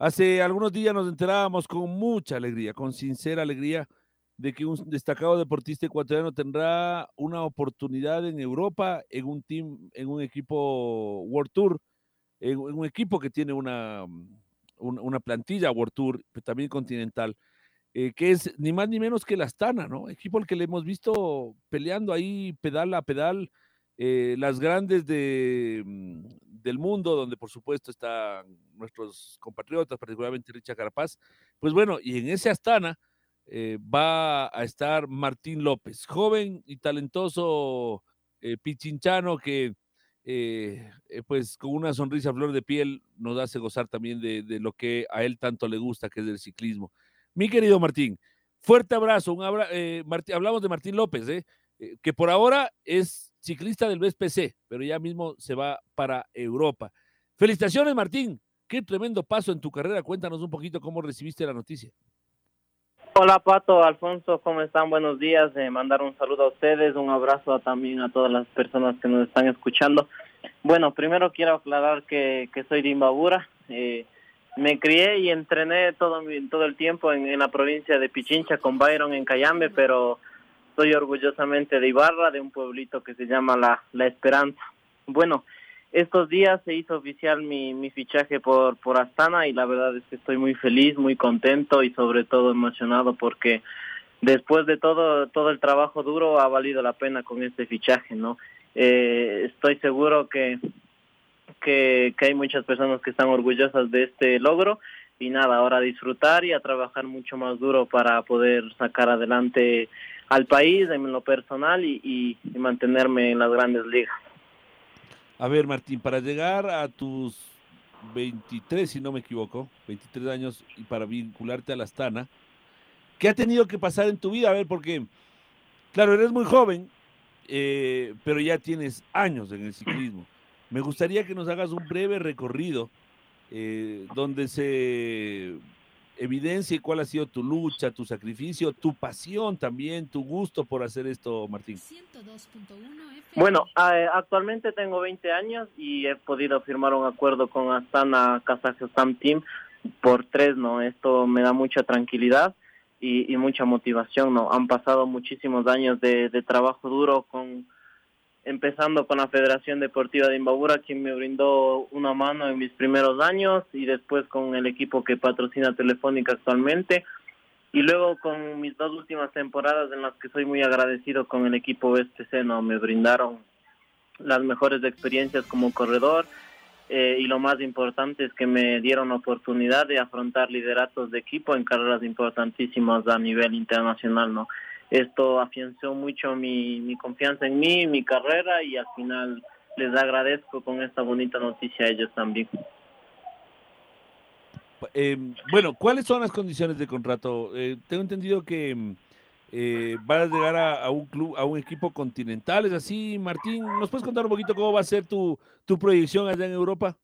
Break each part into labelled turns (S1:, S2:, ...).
S1: Hace algunos días nos enterábamos con mucha alegría, con sincera alegría, de que un destacado deportista ecuatoriano tendrá una oportunidad en Europa, en un team, en un equipo World Tour, en, un equipo que tiene una, una, plantilla World Tour, también continental, eh, que es ni más ni menos que la Astana, ¿no? Equipo al que le hemos visto peleando ahí pedal a pedal, eh, las grandes de, del mundo, donde por supuesto están nuestros compatriotas, particularmente Richard Carapaz. Pues bueno, y en ese Astana eh, va a estar Martín López, joven y talentoso eh, pichinchano que eh, pues con una sonrisa flor de piel nos hace gozar también de, lo que a él tanto le gusta, que es el ciclismo. Mi querido Martín, fuerte abrazo, un hablamos de Martín López, que por ahora es ciclista del BSPC, pero ya mismo se va para Europa. Felicitaciones, Martín. Qué tremendo paso en tu carrera. Cuéntanos un poquito cómo recibiste la noticia.
S2: Hola Pato, Alfonso, ¿cómo están? Buenos días. Eh, mandar un saludo a ustedes, un abrazo también a todas las personas que nos están escuchando. Bueno, primero quiero aclarar que, soy de Imbabura. Eh, me crié y entrené todo, todo el tiempo en, en, la provincia de Pichincha con Byron en Cayambe, pero soy orgullosamente de Ibarra, de un pueblito que se llama La, Esperanza. Bueno, estos días se hizo oficial mi, mi fichaje por, por Astana y la verdad es que estoy muy feliz, muy contento y sobre todo emocionado porque después de todo, todo el trabajo duro ha valido la pena con este fichaje, ¿no? Eh, estoy seguro que, que, que hay muchas personas que están orgullosas de este logro y nada, ahora a disfrutar y a trabajar mucho más duro para poder sacar adelante al país en lo personal y, mantenerme en las grandes ligas.
S1: A ver, Martín, para llegar a tus 23, si no me equivoco, 23 años y para vincularte a la Astana, ¿qué ha tenido que pasar en tu vida? A ver, porque, claro, eres muy joven, eh, pero ya tienes años en el ciclismo. Me gustaría que nos hagas un breve recorrido eh, donde se evidencia cuál ha sido tu lucha, tu sacrificio, tu pasión también, tu gusto por hacer esto, Martín.
S2: Bueno, eh, actualmente tengo 20 años y he podido firmar un acuerdo con Astana Kazakhstan Team por tres, ¿no? Esto me da mucha tranquilidad y, mucha motivación, ¿no? Han pasado muchísimos años de trabajo duro con empezando con la Federación Deportiva de Imbabura, quien me brindó una mano en mis primeros años, y después con el equipo que patrocina Telefónica actualmente, y luego con mis dos últimas temporadas en las que soy muy agradecido con el equipo BSTC, ¿no? me brindaron las mejores experiencias como corredor, eh, y lo más importante es que me dieron la oportunidad de afrontar lideratos de equipo en carreras importantísimas a nivel internacional, ¿no? Esto afianzó mucho mi, mi confianza en mí, mi carrera y al final les agradezco con esta bonita noticia a ellos también.
S1: Eh, bueno, ¿cuáles son las condiciones de contrato? Eh, tengo entendido que eh, vas a llegar a, un club, a un equipo continental, ¿es así, Martín? ¿Nos puedes contar un poquito cómo va a ser tu, tu proyección allá en Europa?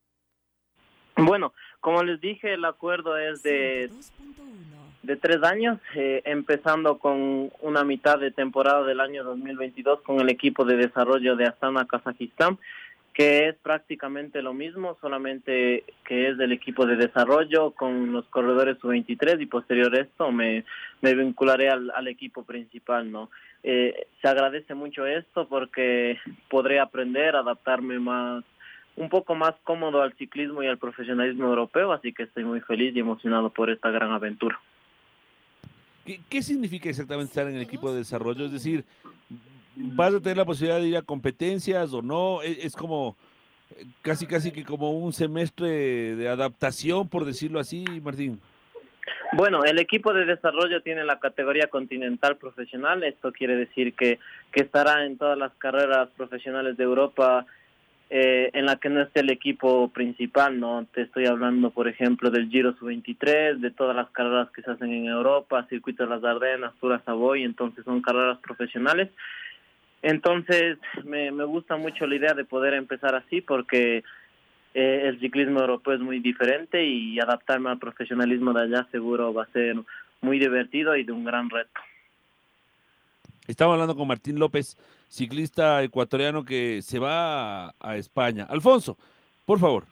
S2: Bueno, como les dije, el acuerdo es de de tres años, eh, empezando con una mitad de temporada del año 2022 con el equipo de desarrollo de Astana, Kazajistán, que es prácticamente lo mismo, solamente que es del equipo de desarrollo con los corredores sub-23 y posterior a esto me, me vincularé al, al equipo principal, ¿no? Eh, se agradece mucho esto porque podré aprender, adaptarme más un poco más cómodo al ciclismo y al profesionalismo europeo, así que estoy muy feliz y emocionado por esta gran aventura.
S1: ¿Qué, significa exactamente estar en el equipo de desarrollo? Es decir, ¿vas a tener la posibilidad de ir a competencias o no? Es, como casi, casi que como un semestre de adaptación, por decirlo así, Martín.
S2: Bueno, el equipo de desarrollo tiene la categoría continental profesional. Esto quiere decir que estará en todas las carreras profesionales de Europa eh, en la que no esté el equipo principal, ¿no? Te estoy hablando, por ejemplo, del Giro Sub-23, de todas las carreras que se hacen en Europa, Circuito de las Ardenas, Tour Savoy, entonces son carreras profesionales. Entonces, me, me gusta mucho la idea de poder empezar así porque eh, el ciclismo europeo es muy diferente y adaptarme al profesionalismo de allá seguro va a ser muy divertido y de un gran reto.
S1: Estaba hablando con Martín López, ciclista ecuatoriano que se va a, España. Alfonso, por favor.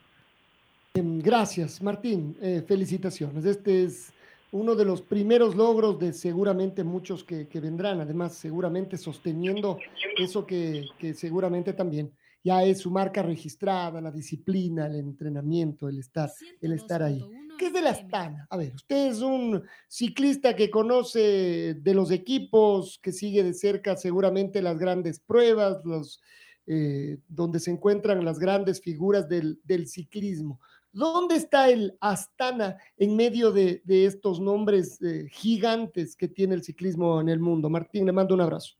S3: Em, gracias, Martín. Eh, felicitaciones. Este es uno de los primeros logros de seguramente muchos que, que vendrán, además seguramente sosteniendo eso que, que seguramente también ya es su marca registrada, la disciplina, el entrenamiento, el estar, el estar ahí. ¿Qué es de la Astana? A ver, usted es un ciclista que conoce de los equipos, que sigue de cerca seguramente las grandes pruebas, los, eh, donde se encuentran las grandes figuras del, del, ciclismo. ¿Dónde está el Astana en medio de, de estos nombres eh, gigantes que tiene el ciclismo en el mundo? Martín, le mando un abrazo.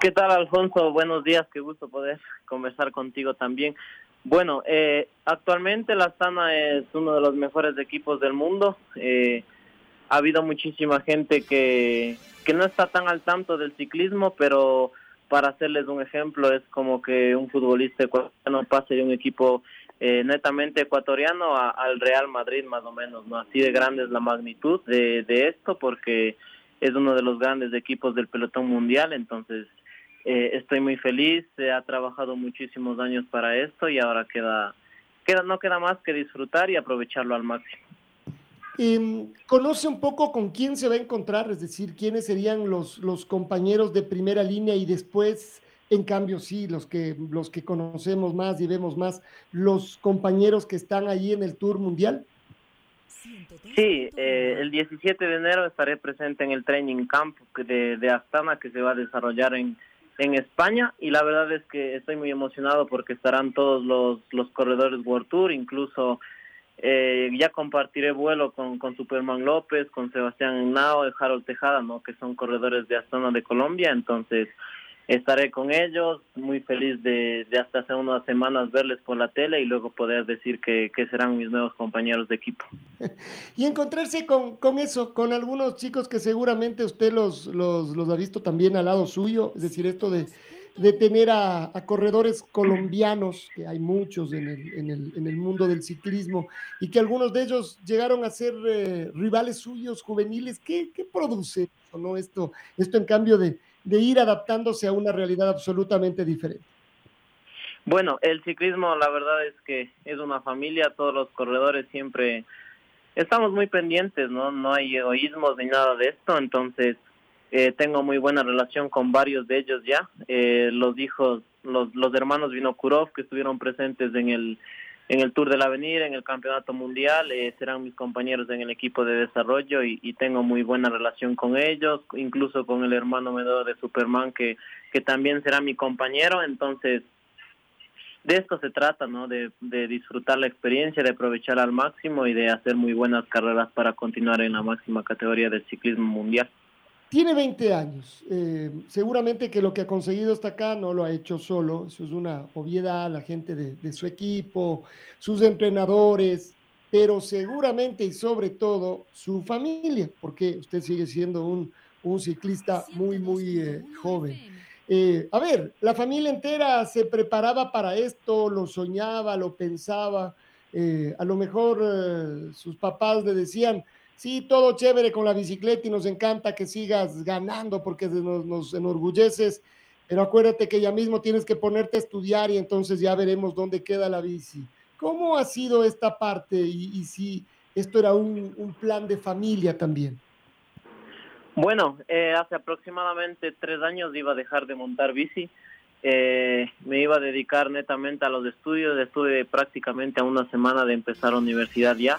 S2: ¿Qué tal, Alfonso? Buenos días, qué gusto poder conversar contigo también. Bueno, eh, actualmente la Astana es uno de los mejores equipos del mundo. Eh, ha habido muchísima gente que, que no está tan al tanto del ciclismo, pero para hacerles un ejemplo, es como que un futbolista ecuatoriano pase de un equipo eh, netamente ecuatoriano a, al Real Madrid, más o menos, ¿no? Así de grande es la magnitud de, de esto, porque es uno de los grandes equipos del pelotón mundial, entonces eh, estoy muy feliz, se ha trabajado muchísimos años para esto y ahora queda, queda, no queda más que disfrutar y aprovecharlo al máximo.
S3: Eh, ¿Conoce un poco con quién se va a encontrar? Es decir, quiénes serían los, los compañeros de primera línea y después, en cambio, sí, los que, los que conocemos más y vemos más, los compañeros que están ahí en el Tour Mundial?
S2: Sí, eh, el 17 de enero estaré presente en el Training Camp de, de Astana que se va a desarrollar en, en España y la verdad es que estoy muy emocionado porque estarán todos los, los corredores World Tour, incluso eh, ya compartiré vuelo con, Superman López, con Sebastián Nao y Harold Tejada, ¿no? que son corredores de Astana de Colombia, entonces estaré con ellos, muy feliz de, hasta hace unas semanas verles por la tele y luego poder decir que, que serán mis nuevos compañeros de equipo.
S3: Y encontrarse con, con, eso, con algunos chicos que seguramente usted los, los, los, ha visto también al lado suyo, es decir, esto de, de tener a, a, corredores colombianos, que hay muchos en el, en, el, en el, mundo del ciclismo, y que algunos de ellos llegaron a ser eh, rivales suyos juveniles. ¿Qué, qué produce ¿no? esto, esto en cambio de de ir adaptándose a una realidad absolutamente diferente?
S2: Bueno, el ciclismo la verdad es que es una familia, todos los corredores siempre estamos muy pendientes, ¿no? No hay egoísmos ni nada de esto, entonces eh, tengo muy buena relación con varios de ellos ya. Eh, los hijos, los, los hermanos Vinokurov que estuvieron presentes en el en el Tour del Avenir, en el Campeonato Mundial, eh, serán mis compañeros en el equipo de desarrollo y, tengo muy buena relación con ellos, incluso con el hermano menor de Superman que, que también será mi compañero, entonces de esto se trata, ¿no? De, de disfrutar la experiencia, de aprovechar al máximo y de hacer muy buenas carreras para continuar en la máxima categoría del ciclismo mundial.
S3: Tiene 20 años. Eh, seguramente que lo que ha conseguido hasta acá no lo ha hecho solo. Eso es una obviedad, la gente de, de su equipo, sus entrenadores, pero seguramente y sobre todo su familia, porque usted sigue siendo un, un ciclista muy, muy eh, joven. Eh, a ver, la familia entera se preparaba para esto, lo soñaba, lo pensaba. Eh, a lo mejor eh, sus papás le decían, sí, todo chévere con la bicicleta y nos encanta que sigas ganando porque nos, enorgulleces, pero acuérdate que ya mismo tienes que ponerte a estudiar y entonces ya veremos dónde queda la bici. ¿Cómo ha sido esta parte y, si esto era un, un, plan de familia también?
S2: Bueno, eh, hace aproximadamente tres años iba a dejar de montar bici. Eh, me iba a dedicar netamente a los estudios. Estuve prácticamente a una semana de empezar universidad ya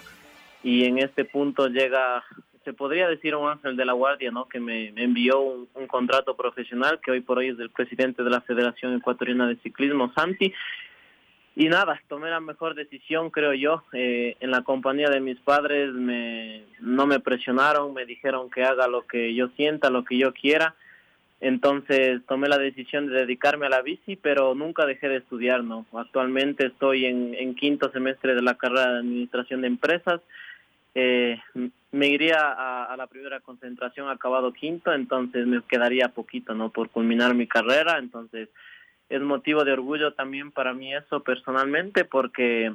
S2: y en este punto llega se podría decir un ángel de la guardia, ¿no? Que me, envió un, contrato profesional que hoy por hoy es del presidente de la Federación Ecuatoriana de Ciclismo, Santi. Y nada, tomé la mejor decisión, creo yo. Eh, en la compañía de mis padres me, no me presionaron, me dijeron que haga lo que yo sienta, lo que yo quiera. Entonces tomé la decisión de dedicarme a la bici, pero nunca dejé de estudiar, ¿no? Actualmente estoy en, quinto semestre de la carrera de Administración de Empresas eh, me iría a, la primera concentración acabado quinto, entonces me quedaría poquito, ¿no? Por culminar mi carrera, entonces es motivo de orgullo también para mí eso personalmente porque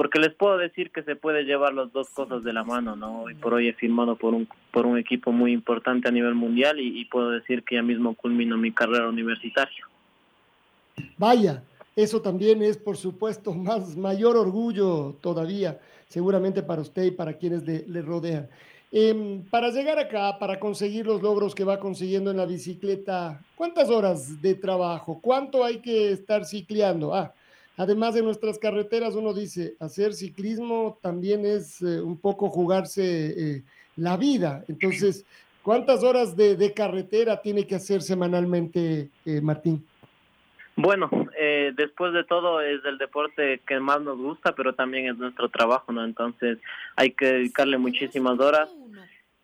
S2: porque les puedo decir que se puede llevar las dos cosas de la mano, ¿no? Hoy por hoy he firmado por un por un equipo muy importante a nivel mundial y, puedo decir que ya mismo culmino mi carrera universitaria.
S3: Vaya, eso también es, por supuesto, más mayor orgullo todavía seguramente para usted y para quienes le, rodean. Em, para llegar acá, para conseguir los logros que va consiguiendo en la bicicleta, ¿cuántas horas de trabajo? ¿Cuánto hay que estar cicleando? Ah, además de nuestras carreteras, uno dice, hacer ciclismo también es eh, un poco jugarse eh, la vida. Entonces, ¿cuántas horas de, carretera tiene que hacer semanalmente, eh, Martín?
S2: Bueno, eh, después de todo es el deporte que más nos gusta, pero también es nuestro trabajo, ¿no? Entonces hay que dedicarle muchísimas horas.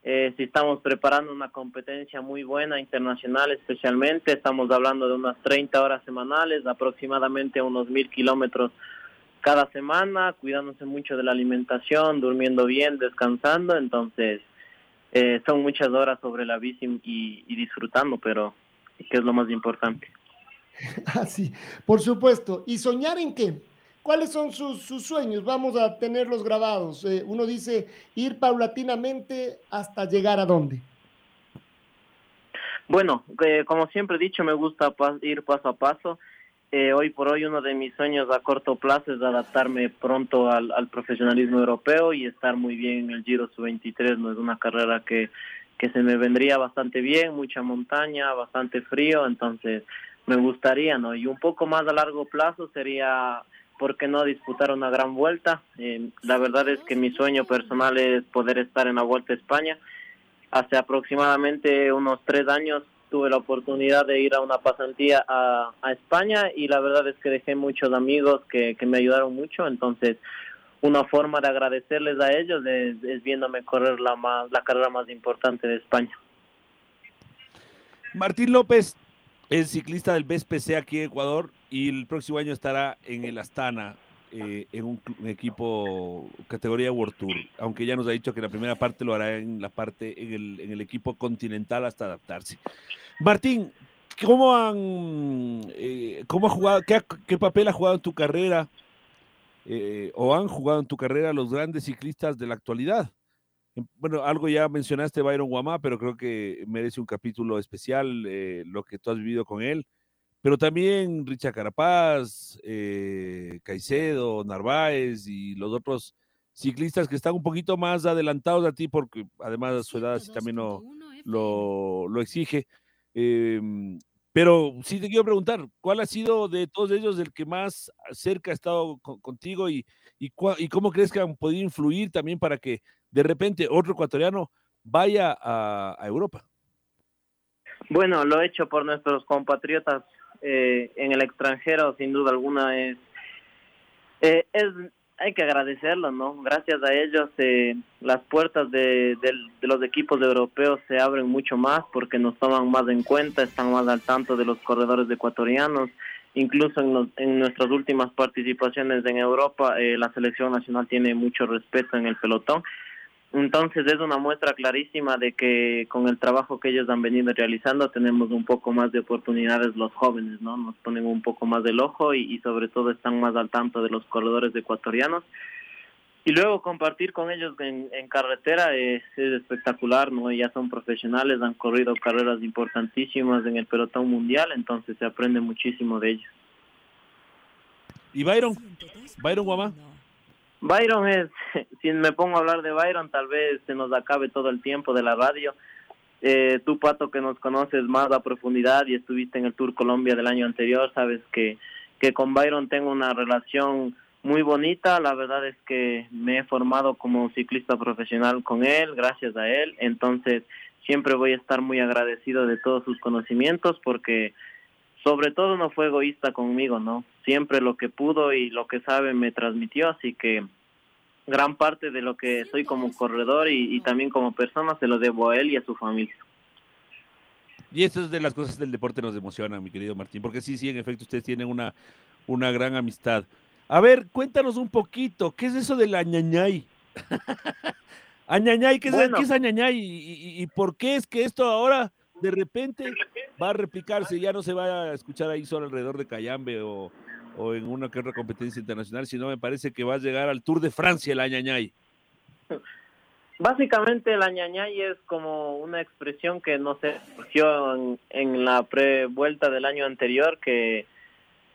S2: Eh, si estamos preparando una competencia muy buena, internacional especialmente, estamos hablando de unas 30 horas semanales, aproximadamente unos mil kilómetros cada semana, cuidándose mucho de la alimentación, durmiendo bien, descansando, entonces eh, son muchas horas sobre la bici y, disfrutando, pero que es lo más importante.
S3: Así, por supuesto. ¿Y soñar en qué? ¿Cuáles son sus, sueños? Vamos a tenerlos grabados. Eh, uno dice ir paulatinamente hasta llegar a dónde.
S2: Bueno, eh, como siempre he dicho, me gusta ir paso a paso. Eh, hoy por hoy uno de mis sueños a corto plazo es adaptarme pronto al, al profesionalismo europeo y estar muy bien en el Giro Sub-23. No es una carrera que, que se me vendría bastante bien, mucha montaña, bastante frío, entonces me gustaría, ¿no? Y un poco más a largo plazo sería, ¿por qué no disputar una gran vuelta? Eh, la verdad es que mi sueño personal es poder estar en la Vuelta a España. Hace aproximadamente unos tres años tuve la oportunidad de ir a una pasantía a, España y la verdad es que dejé muchos amigos que, que me ayudaron mucho, entonces una forma de agradecerles a ellos es, es viéndome correr la, más, la carrera más importante de España.
S1: Martín López, es ciclista del BSPC aquí en Ecuador y el próximo año estará en el Astana, eh, en un, equipo categoría World Tour, aunque ya nos ha dicho que la primera parte lo hará en la parte en el, en el equipo continental hasta adaptarse. Martín, ¿cómo han eh, cómo ha jugado, qué, papel ha jugado en tu carrera eh, o han jugado en tu carrera los grandes ciclistas de la actualidad? Bueno, algo ya mencionaste Byron Guamá, pero creo que merece un capítulo especial eh, lo que tú has vivido con él. Pero también Richa Carapaz, eh, Caicedo, Narváez y los otros ciclistas que están un poquito más adelantados a ti, porque además su edad así también lo, lo, exige. Em, pero sí te quiero preguntar, ¿cuál ha sido de todos ellos el que más cerca ha estado contigo y, y, y, cómo crees que han podido influir también para que de repente otro ecuatoriano vaya a, Europa?
S2: Bueno, lo hecho por nuestros compatriotas eh, en el extranjero, sin duda alguna, es, eh, es hay que agradecerlo, ¿no? Gracias a ellos eh, las puertas de, los equipos europeos se abren mucho más porque nos toman más en cuenta, están más al tanto de los corredores ecuatorianos. Incluso en, en nuestras últimas participaciones en Europa, la selección nacional tiene mucho respeto en el pelotón entonces es una muestra clarísima de que con el trabajo que ellos han venido realizando tenemos un poco más de oportunidades los jóvenes, ¿no? Nos ponen un poco más del ojo y, sobre todo están más al tanto de los corredores ecuatorianos. Y luego compartir con ellos en, carretera es, espectacular, ¿no? Ya son profesionales, han corrido carreras importantísimas en el pelotón mundial, entonces se aprende muchísimo de ellos.
S1: ¿Y Byron? ¿Byron Guamá?
S2: Byron es, si me pongo a hablar de Byron, tal vez se nos acabe todo el tiempo de la radio. Eh, tú, Pato, que nos conoces más a profundidad y estuviste en el Tour Colombia del año anterior, sabes que, que con Byron tengo una relación muy bonita. La verdad es que me he formado como ciclista profesional con él, gracias a él. Entonces, siempre voy a estar muy agradecido de todos sus conocimientos porque sobre todo no fue egoísta conmigo, ¿no? Siempre lo que pudo y lo que sabe me transmitió, así que gran parte de lo que soy como corredor y, y también como persona se lo debo a él y a su familia.
S1: Y eso es de las cosas del deporte nos emociona, mi querido Martín, porque sí, sí, en efecto, ustedes tienen una, una gran amistad. A ver, cuéntanos un poquito, ¿qué es eso del añañay? añañay, ¿qué es,
S2: Bueno.
S1: ¿qué es añañay? ¿Y, y, y por qué es que esto ahora de repente va a replicarse? Ya no se va a escuchar ahí solo alrededor de Cayambe o, o en una que otra competencia internacional, sino me parece que va a llegar al Tour de Francia el añañay.
S2: Básicamente la ñañay es como una expresión que no se surgió en, en la pre-vuelta del año anterior, que,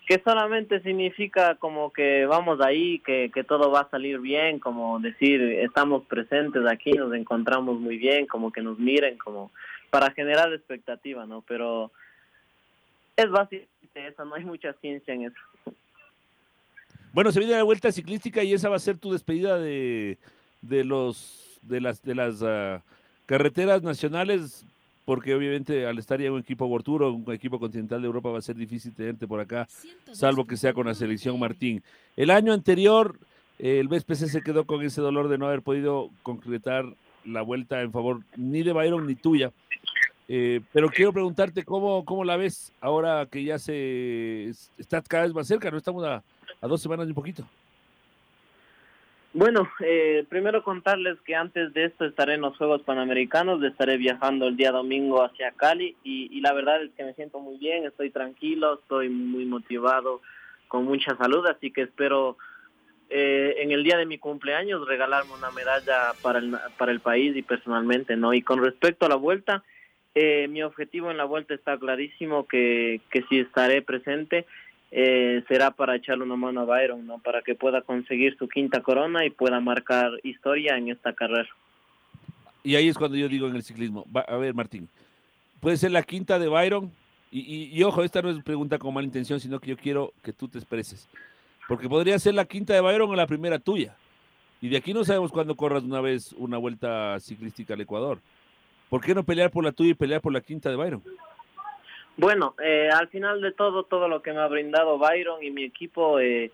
S2: que solamente significa como que vamos ahí, que, que todo va a salir bien, como decir, estamos presentes aquí, nos encontramos muy bien, como que nos miren, como para generar expectativa, ¿no? Pero es básicamente eso, no hay mucha ciencia en eso.
S1: Bueno, se viene la vuelta ciclística y esa va a ser tu despedida de, de los de las de las ah, carreteras nacionales, porque obviamente al estar ya un equipo World Tour o un equipo continental de Europa va a ser difícil tenerte por acá, salvo que sea con la selección Martín. El año anterior el BSPC se quedó con ese dolor de no haber podido concretar la vuelta en favor ni de Byron ni tuya. Eh, pero quiero preguntarte cómo, cómo la ves ahora que ya se está cada vez más cerca, no estamos a, a dos semanas y un poquito.
S2: Bueno, eh, primero contarles que antes de esto estaré en los Juegos Panamericanos, estaré viajando el día domingo hacia Cali y, y la verdad es que me siento muy bien, estoy tranquilo, estoy muy motivado, con mucha salud, así que espero eh, en el día de mi cumpleaños regalarme una medalla para el, para el país y personalmente, ¿no? Y con respecto a la vuelta, eh, mi objetivo en la vuelta está clarísimo que, que si estaré presente eh, será para echarle una mano a Byron, ¿no? Para que pueda conseguir su quinta corona y pueda marcar historia en esta carrera.
S1: Y ahí es cuando yo digo en el ciclismo, va, a ver Martín, puede ser la quinta de Byron, y, y, y, ojo, esta no es pregunta con mala intención, sino que yo quiero que tú te expreses, porque podría ser la quinta de Byron o la primera tuya, y de aquí no sabemos cuándo corras una vez una vuelta ciclística al Ecuador. ¿Por qué no pelear por la tuya y pelear por la quinta de Byron?
S2: Bueno, eh, al final de todo, todo lo que me ha brindado Byron y mi equipo, eh,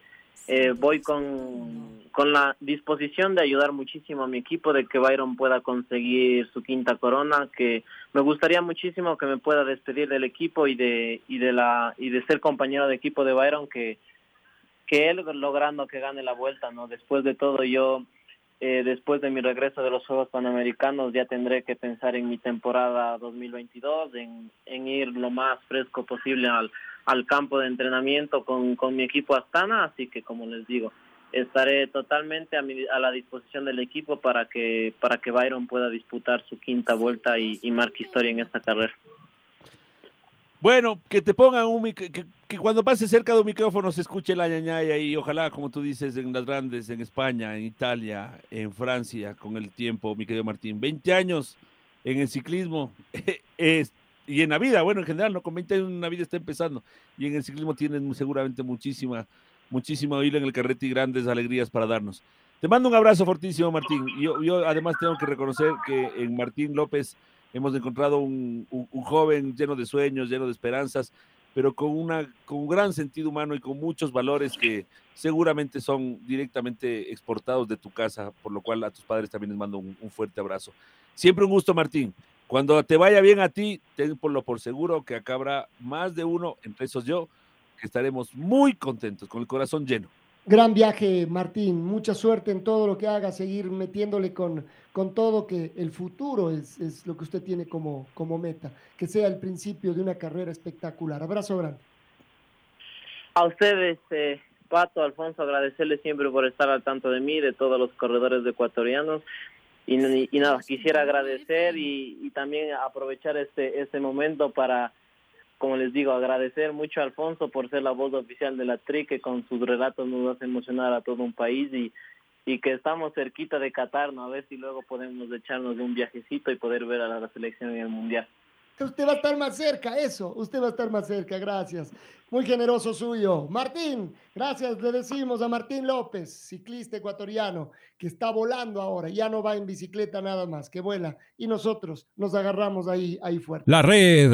S2: eh, voy con, con la disposición de ayudar muchísimo a mi equipo, de que Byron pueda conseguir su quinta corona, que me gustaría muchísimo que me pueda despedir del equipo y de y de la y de ser compañero de equipo de Byron, que que él logrando que gane la vuelta, no. Después de todo, yo eh, después de mi regreso de los Juegos Panamericanos ya tendré que pensar en mi temporada 2022, en, en ir lo más fresco posible al, al campo de entrenamiento con, con mi equipo Astana, así que como les digo, estaré totalmente a, mi, a la disposición del equipo para que para que Byron pueda disputar su quinta vuelta y, y marque historia en esta carrera.
S1: Bueno, que te pongan un que, que, cuando pase cerca de un micrófono se escuche la ñañaya y ojalá, como tú dices, en las grandes, en España, en Italia, en Francia, con el tiempo, mi querido Martín. 20 años en el ciclismo es, y en la vida, bueno, en general, ¿no? Con 20 años la vida está empezando y en el ciclismo tienen seguramente muchísima, muchísima hilo en el carrete y grandes alegrías para darnos. Te mando un abrazo fortísimo, Martín. Yo, yo además tengo que reconocer que en Martín López hemos encontrado un, un, joven lleno de sueños, lleno de esperanzas, pero con, una, con un gran sentido humano y con muchos valores que seguramente son directamente exportados de tu casa, por lo cual a tus padres también les mando un, un fuerte abrazo. Siempre un gusto, Martín. Cuando te vaya bien a ti, ten por lo por seguro que acá habrá más de uno, entre esos yo, que estaremos muy contentos, con el corazón lleno.
S3: Gran viaje, Martín. Mucha suerte en todo lo que haga, seguir metiéndole con, con todo, que el futuro es, es lo que usted tiene como, como meta, que sea el principio de una carrera espectacular. Abrazo grande.
S2: A ustedes, eh, Pato, Alfonso, agradecerles siempre por estar al tanto de mí, de todos los corredores ecuatorianos. Y, y, y nada, quisiera agradecer y, y también aprovechar este, este momento para como les digo, agradecer mucho a Alfonso por ser la voz oficial de la TRI, que con sus relatos nos hace emocionar a todo un país y, y que estamos cerquita de Qatar, ¿no? A ver si luego podemos echarnos de un viajecito y poder ver a la selección en el Mundial.
S3: Usted va a estar más cerca, eso, usted va a estar más cerca, gracias. Muy generoso suyo. Martín, gracias, le decimos a Martín López, ciclista ecuatoriano, que está volando ahora, ya no va en bicicleta nada más, que vuela. Y nosotros nos agarramos ahí, ahí fuerte.
S4: La red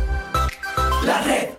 S5: La red.